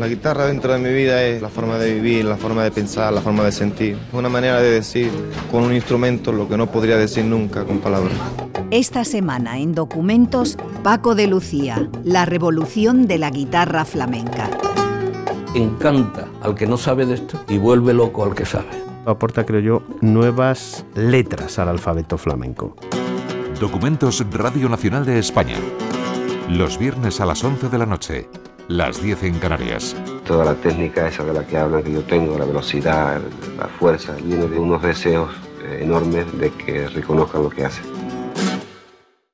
La guitarra dentro de mi vida es la forma de vivir, la forma de pensar, la forma de sentir. Una manera de decir con un instrumento lo que no podría decir nunca con palabras. Esta semana en Documentos, Paco de Lucía, la revolución de la guitarra flamenca. Encanta al que no sabe de esto y vuelve loco al que sabe. Aporta, creo yo, nuevas letras al alfabeto flamenco. Documentos Radio Nacional de España. Los viernes a las 11 de la noche, las 10 en Canarias. Toda la técnica esa de la que hablan que yo tengo, la velocidad, la fuerza, viene de unos deseos eh, enormes de que reconozcan lo que hacen.